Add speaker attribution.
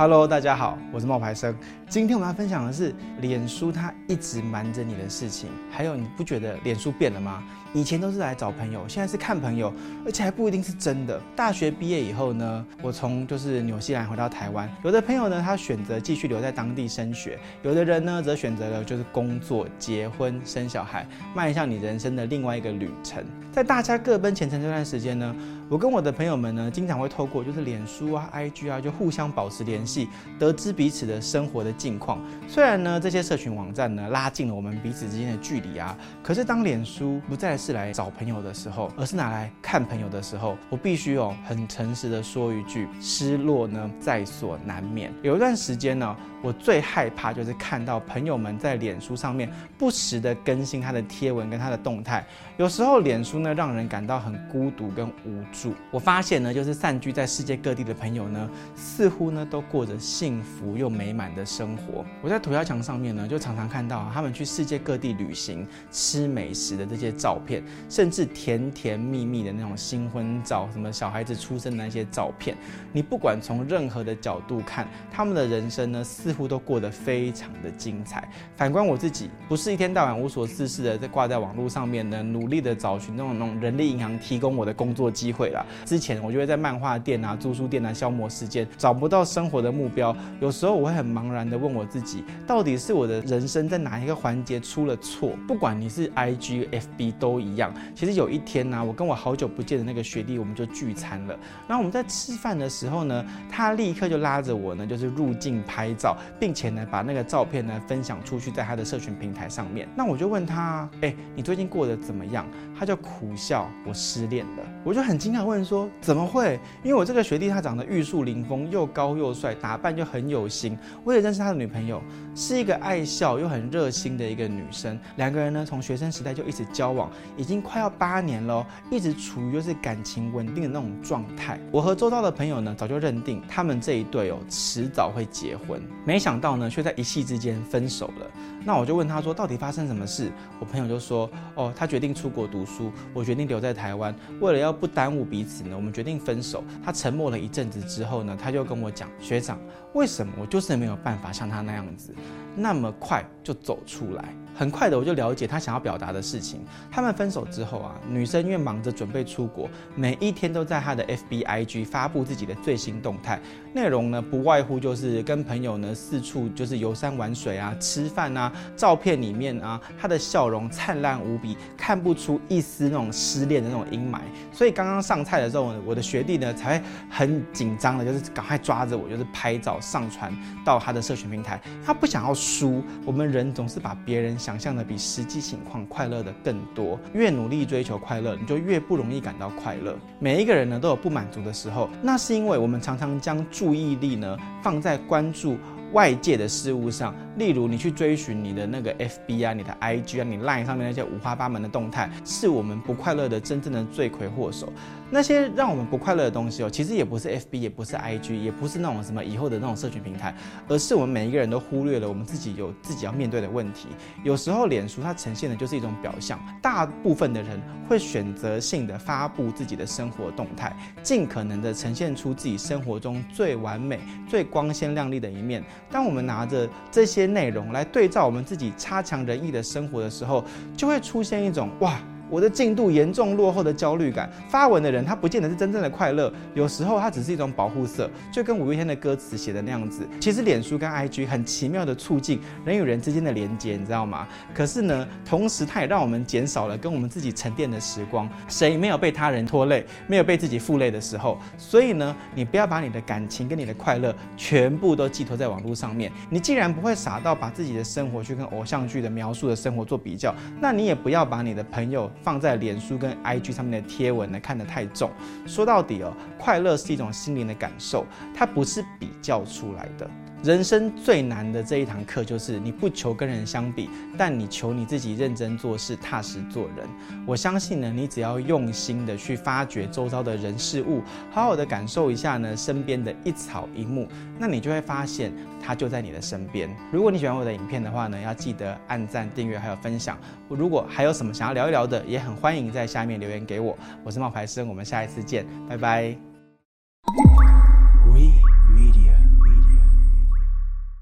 Speaker 1: Hello，大家好，我是冒牌生。今天我们要分享的是，脸书它一直瞒着你的事情。还有，你不觉得脸书变了吗？以前都是来找朋友，现在是看朋友，而且还不一定是真的。大学毕业以后呢，我从就是纽西兰回到台湾，有的朋友呢，他选择继续留在当地升学；有的人呢，则选择了就是工作、结婚、生小孩，迈向你人生的另外一个旅程。在大家各奔前程这段时间呢，我跟我的朋友们呢，经常会透过就是脸书啊、IG 啊，就互相保持联系，得知彼此的生活的近况。虽然呢，这些社群网站呢，拉近了我们彼此之间的距离啊，可是当脸书不再是来找朋友的时候，而是拿来看朋友的时候，我必须哦很诚实的说一句，失落呢在所难免。有一段时间呢，我最害怕就是看到朋友们在脸书上面不时的更新他的贴文跟他的动态，有时候脸书呢让人感到很孤独跟无助。我发现呢，就是散居在世界各地的朋友呢，似乎呢都过着幸福又美满的生活。我在涂鸦墙上面呢，就常常看到他们去世界各地旅行、吃美食的这些照片。甚至甜甜蜜蜜的那种新婚照，什么小孩子出生的那些照片，你不管从任何的角度看，他们的人生呢，似似乎都过得非常的精彩。反观我自己，不是一天到晚无所事事的在挂在网络上面呢，努力的找寻那种那种人力银行提供我的工作机会啦。之前我就会在漫画店啊、租书店啊消磨时间，找不到生活的目标。有时候我会很茫然的问我自己，到底是我的人生在哪一个环节出了错？不管你是 IG、FB 都一样。其实有一天呢、我跟我好久不见的那个学弟，我们就聚餐了。然后我们在吃饭的时候呢，他立刻就拉着我呢，就是入镜拍照，并且呢，把那个照片呢分享出去，在他的社群平台上面。那我就问他，哎，你最近过得怎么样？他就苦笑，我失恋了。我就很惊讶问说，怎么会？因为我这个学弟他长得玉树临风，又高又帅，打扮就很有型。我也认识他的女朋友，是一个爱笑又很热心的一个女生。两个人呢，从学生时代就一直交往，已经。快要八年了，一直处于就是感情稳定的那种状态。我和周遭的朋友呢，早就认定他们这一对哦，迟早会结婚。没想到呢，却在一夕之间分手了。那我就问他说，到底发生什么事？我朋友就说，哦，他决定出国读书，我决定留在台湾。为了要不耽误彼此呢，我们决定分手。他沉默了一阵子之后呢，他就跟我讲，学长，为什么我就是没有办法像他那样子，那么快就走出来？很快的，我就了解他想要表达的事情。他们分手之后啊，女生因为忙着准备出国，每一天都在他的 FB、IG 发布自己的最新动态，内容呢不外乎就是跟朋友呢四处就是游山玩水啊、吃饭啊。照片里面啊，他的笑容灿烂无比，看不出一丝那种失恋的那种阴霾。所以刚刚上菜的时候，我的学弟呢才会很紧张的，就是赶快抓着我，就是拍照上传到他的社群平台。他不想要输，我们人总是把别人。想象的比实际情况快乐的更多，越努力追求快乐，你就越不容易感到快乐。每一个人呢都有不满足的时候，那是因为我们常常将注意力呢放在关注外界的事物上，例如你去追寻你的那个 FB 啊、你的 IG 啊、你 Line 上面那些五花八门的动态，是我们不快乐的真正的罪魁祸首。那些让我们不快乐的东西哦，其实也不是 FB，也不是 IG，也不是那种什么以后的那种社群平台，而是我们每一个人都忽略了我们自己有自己要面对的问题。有时候脸书它呈现的就是一种表象，大部分的人会选择性的发布自己的生活动态，尽可能的呈现出自己生活中最完美、最光鲜亮丽的一面。当我们拿着这些内容来对照我们自己差强人意的生活的时候，就会出现一种哇。我的进度严重落后的焦虑感，发文的人他不见得是真正的快乐，有时候他只是一种保护色，就跟五月天的歌词写的那样子。其实脸书跟 IG 很奇妙的促进人与人之间的连接，你知道吗？可是呢，同时它也让我们减少了跟我们自己沉淀的时光。谁没有被他人拖累，没有被自己负累的时候？所以呢，你不要把你的感情跟你的快乐全部都寄托在网络上面。你既然不会傻到把自己的生活去跟偶像剧的描述的生活做比较，那你也不要把你的朋友。放在脸书跟 IG 上面的贴文呢，看得太重。说到底哦，快乐是一种心灵的感受，它不是比较出来的。人生最难的这一堂课，就是你不求跟人相比，但你求你自己认真做事、踏实做人。我相信呢，你只要用心的去发掘周遭的人事物，好好的感受一下呢身边的一草一木，那你就会发现它就在你的身边。如果你喜欢我的影片的话呢，要记得按赞、订阅还有分享。如果还有什么想要聊一聊的，也很欢迎在下面留言给我。我是冒牌生，我们下一次见，拜拜。